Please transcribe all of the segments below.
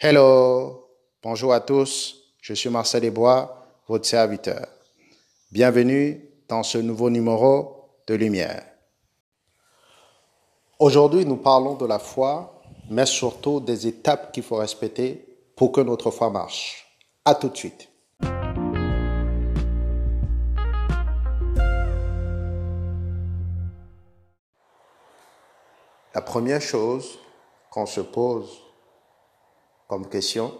Hello, bonjour à tous, je suis Marcel Desbois, votre serviteur. Bienvenue dans ce nouveau numéro de Lumière. Aujourd'hui, nous parlons de la foi, mais surtout des étapes qu'il faut respecter pour que notre foi marche. À tout de suite. La première chose qu'on se pose comme question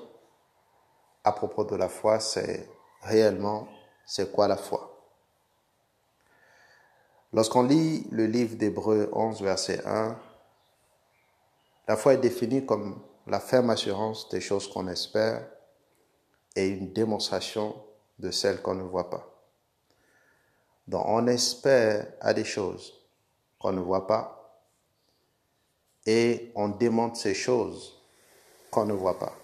à propos de la foi, c'est réellement, c'est quoi la foi? Lorsqu'on lit le livre d'Hébreu 11, verset 1, la foi est définie comme la ferme assurance des choses qu'on espère et une démonstration de celles qu'on ne voit pas. Donc on espère à des choses qu'on ne voit pas et on démontre ces choses qu'on ne voit pas.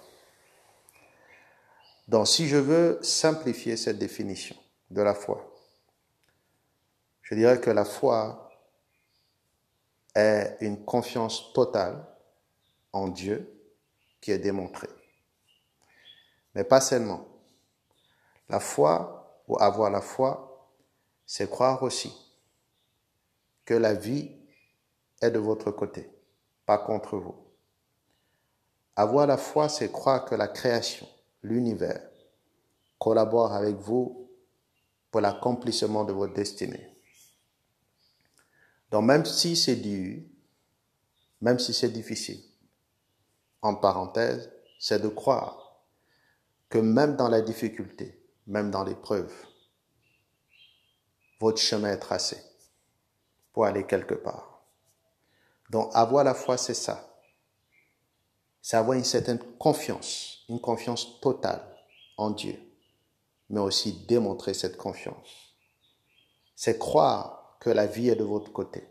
Donc si je veux simplifier cette définition de la foi, je dirais que la foi est une confiance totale en Dieu qui est démontrée. Mais pas seulement. La foi, ou avoir la foi, c'est croire aussi que la vie est de votre côté pas contre vous. Avoir la foi, c'est croire que la création, l'univers, collabore avec vous pour l'accomplissement de votre destinée. Donc même si c'est dur, même si c'est difficile, en parenthèse, c'est de croire que même dans la difficulté, même dans l'épreuve, votre chemin est tracé pour aller quelque part. Donc avoir la foi, c'est ça. C'est avoir une certaine confiance, une confiance totale en Dieu, mais aussi démontrer cette confiance. C'est croire que la vie est de votre côté.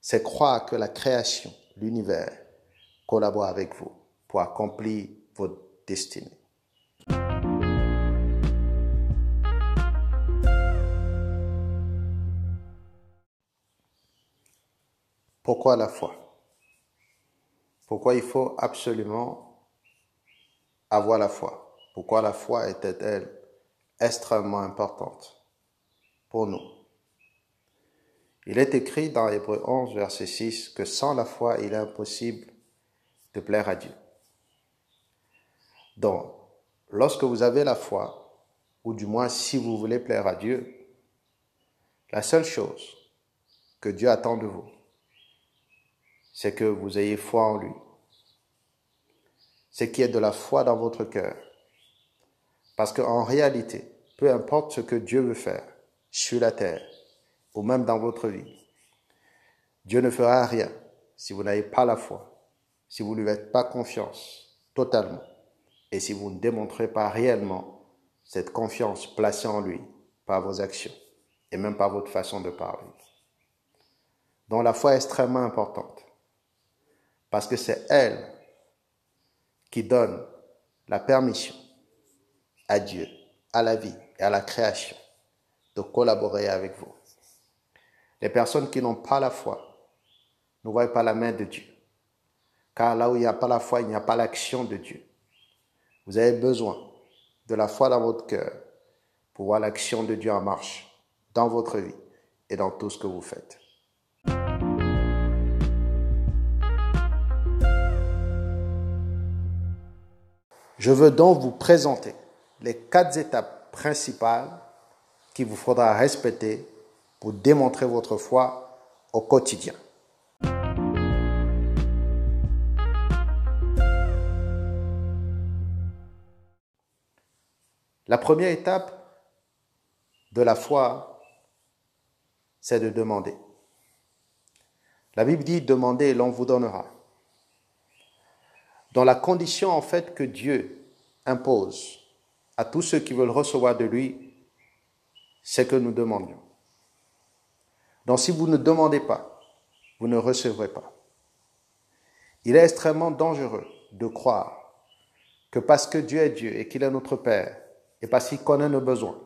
C'est croire que la création, l'univers, collabore avec vous pour accomplir votre destinée. Pourquoi la foi? Pourquoi il faut absolument avoir la foi? Pourquoi la foi était-elle extrêmement importante pour nous? Il est écrit dans Hébreu 11, verset 6, que sans la foi, il est impossible de plaire à Dieu. Donc, lorsque vous avez la foi, ou du moins si vous voulez plaire à Dieu, la seule chose que Dieu attend de vous, c'est que vous ayez foi en lui. C'est qu'il y ait de la foi dans votre cœur. Parce qu'en réalité, peu importe ce que Dieu veut faire sur la terre ou même dans votre vie, Dieu ne fera rien si vous n'avez pas la foi, si vous ne lui faites pas confiance totalement et si vous ne démontrez pas réellement cette confiance placée en lui par vos actions et même par votre façon de parler. Donc la foi est extrêmement importante. Parce que c'est elle qui donne la permission à Dieu, à la vie et à la création de collaborer avec vous. Les personnes qui n'ont pas la foi ne voient pas la main de Dieu. Car là où il n'y a pas la foi, il n'y a pas l'action de Dieu. Vous avez besoin de la foi dans votre cœur pour voir l'action de Dieu en marche dans votre vie et dans tout ce que vous faites. Je veux donc vous présenter les quatre étapes principales qu'il vous faudra respecter pour démontrer votre foi au quotidien. La première étape de la foi, c'est de demander. La Bible dit demandez et l'on vous donnera dans la condition en fait que Dieu impose à tous ceux qui veulent recevoir de lui, c'est que nous demandions. Donc si vous ne demandez pas, vous ne recevrez pas. Il est extrêmement dangereux de croire que parce que Dieu est Dieu et qu'il est notre Père, et parce qu'il connaît nos besoins,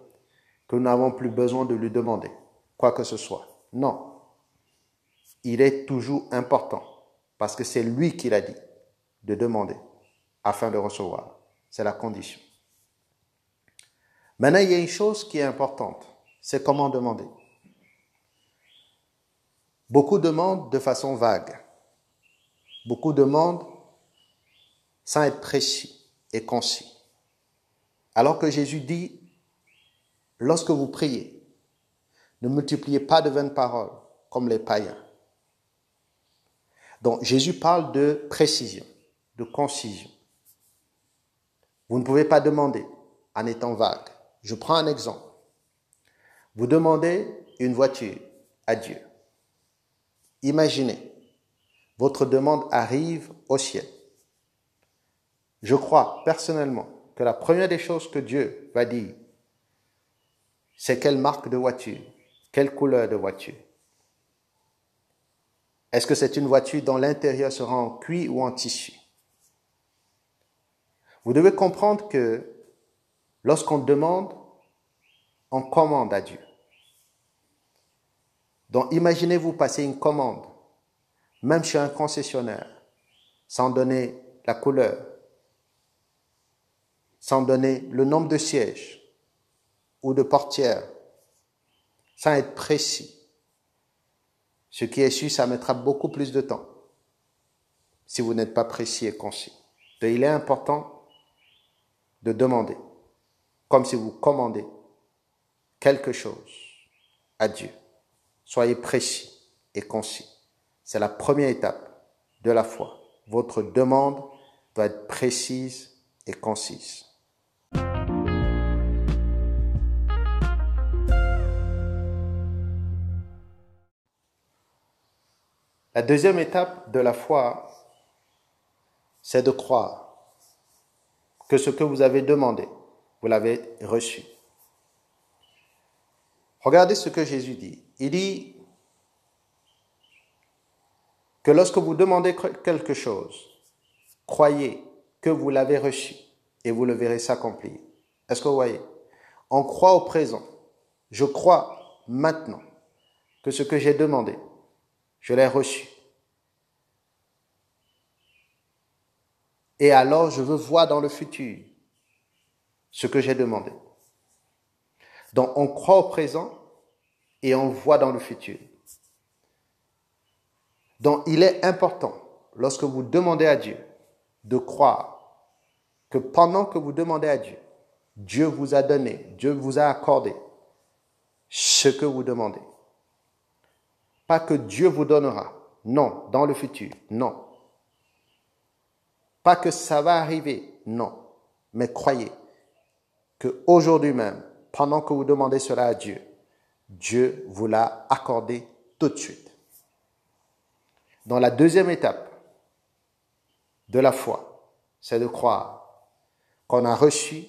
que nous n'avons plus besoin de lui demander quoi que ce soit. Non. Il est toujours important, parce que c'est lui qui l'a dit de demander afin de recevoir. C'est la condition. Maintenant, il y a une chose qui est importante, c'est comment demander. Beaucoup demandent de façon vague. Beaucoup demandent sans être précis et concis. Alors que Jésus dit, lorsque vous priez, ne multipliez pas de vaines paroles comme les païens. Donc Jésus parle de précision, de concision. Vous ne pouvez pas demander en étant vague. Je prends un exemple. Vous demandez une voiture à Dieu. Imaginez, votre demande arrive au ciel. Je crois personnellement que la première des choses que Dieu va dire, c'est quelle marque de voiture, quelle couleur de voiture. Est-ce que c'est une voiture dont l'intérieur sera en cuir ou en tissu? Vous devez comprendre que lorsqu'on demande, on commande à Dieu. Donc imaginez-vous passer une commande, même chez un concessionnaire, sans donner la couleur, sans donner le nombre de sièges ou de portières, sans être précis. Ce qui est sûr, ça mettra beaucoup plus de temps si vous n'êtes pas précis et concis. Il est important de demander, comme si vous commandez quelque chose à Dieu. Soyez précis et concis. C'est la première étape de la foi. Votre demande doit être précise et concise. La deuxième étape de la foi, c'est de croire que ce que vous avez demandé, vous l'avez reçu. Regardez ce que Jésus dit. Il dit que lorsque vous demandez quelque chose, croyez que vous l'avez reçu et vous le verrez s'accomplir. Est-ce que vous voyez? On croit au présent. Je crois maintenant que ce que j'ai demandé, je l'ai reçu. Et alors je veux voir dans le futur ce que j'ai demandé. Donc on croit au présent et on voit dans le futur. Donc il est important, lorsque vous demandez à Dieu, de croire que pendant que vous demandez à Dieu, Dieu vous a donné, Dieu vous a accordé ce que vous demandez. Pas que Dieu vous donnera. Non, dans le futur. Non. Pas que ça va arriver. Non. Mais croyez que aujourd'hui même, pendant que vous demandez cela à Dieu, Dieu vous l'a accordé tout de suite. Dans la deuxième étape de la foi, c'est de croire qu'on a reçu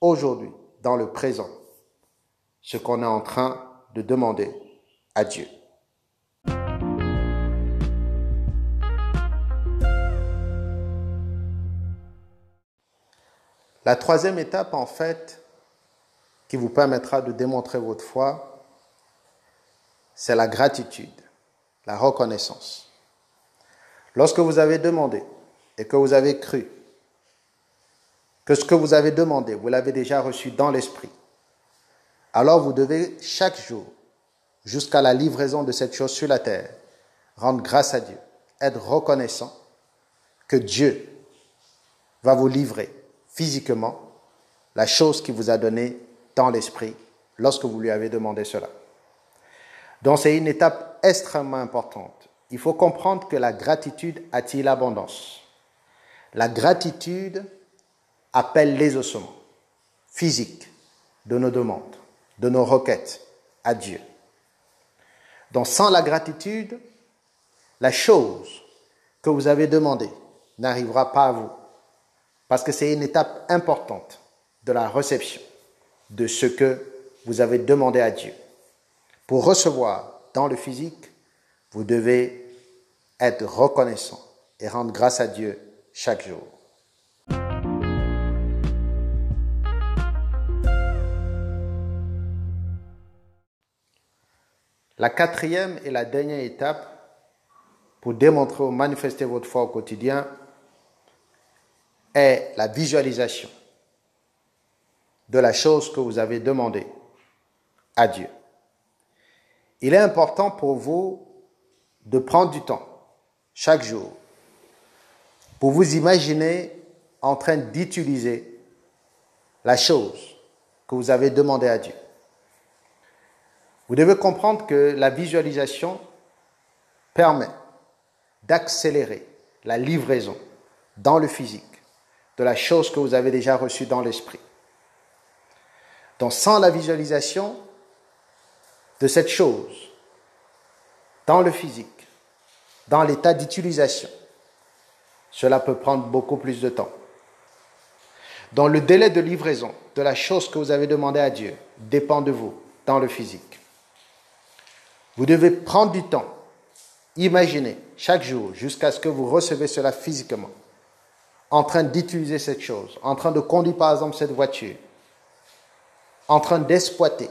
aujourd'hui, dans le présent, ce qu'on est en train de demander à Dieu. La troisième étape, en fait, qui vous permettra de démontrer votre foi, c'est la gratitude, la reconnaissance. Lorsque vous avez demandé et que vous avez cru que ce que vous avez demandé, vous l'avez déjà reçu dans l'esprit, alors vous devez chaque jour, jusqu'à la livraison de cette chose sur la terre, rendre grâce à Dieu, être reconnaissant que Dieu va vous livrer physiquement la chose qu'il vous a donnée dans l'esprit lorsque vous lui avez demandé cela. Donc c'est une étape extrêmement importante. Il faut comprendre que la gratitude attire l'abondance. La gratitude appelle les ossements physiques de nos demandes, de nos requêtes à Dieu. Donc sans la gratitude, la chose que vous avez demandée n'arrivera pas à vous. Parce que c'est une étape importante de la réception de ce que vous avez demandé à Dieu. Pour recevoir dans le physique, vous devez être reconnaissant et rendre grâce à Dieu chaque jour. La quatrième et la dernière étape pour démontrer ou manifester votre foi au quotidien, est la visualisation de la chose que vous avez demandé à Dieu. Il est important pour vous de prendre du temps chaque jour pour vous imaginer en train d'utiliser la chose que vous avez demandé à Dieu. Vous devez comprendre que la visualisation permet d'accélérer la livraison dans le physique de la chose que vous avez déjà reçue dans l'esprit. Donc sans la visualisation de cette chose dans le physique, dans l'état d'utilisation, cela peut prendre beaucoup plus de temps. Dans le délai de livraison de la chose que vous avez demandé à Dieu dépend de vous dans le physique. Vous devez prendre du temps, imaginer chaque jour jusqu'à ce que vous recevez cela physiquement, en train d'utiliser cette chose, en train de conduire par exemple cette voiture, en train d'exploiter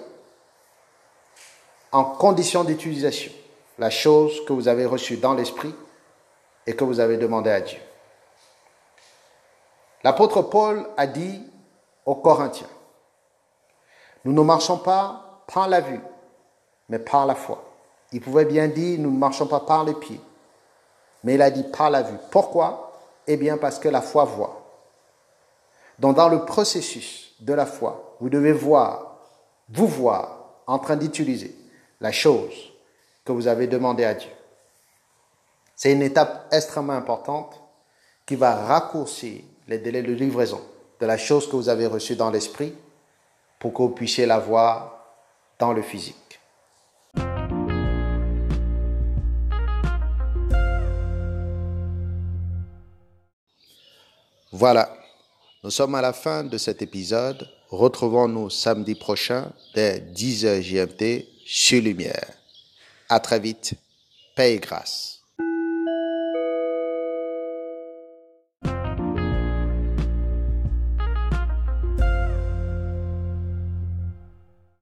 en condition d'utilisation la chose que vous avez reçue dans l'esprit et que vous avez demandé à Dieu. L'apôtre Paul a dit aux Corinthiens, nous ne marchons pas par la vue, mais par la foi. Il pouvait bien dire, nous ne marchons pas par les pieds, mais il a dit par la vue. Pourquoi? Eh bien parce que la foi voit. Donc dans le processus de la foi, vous devez voir, vous voir en train d'utiliser la chose que vous avez demandé à Dieu. C'est une étape extrêmement importante qui va raccourcir les délais de livraison de la chose que vous avez reçue dans l'esprit pour que vous puissiez la voir dans le physique. Voilà, nous sommes à la fin de cet épisode. Retrouvons-nous samedi prochain dès 10h GMT sur Lumière. À très vite. Paix et grâce.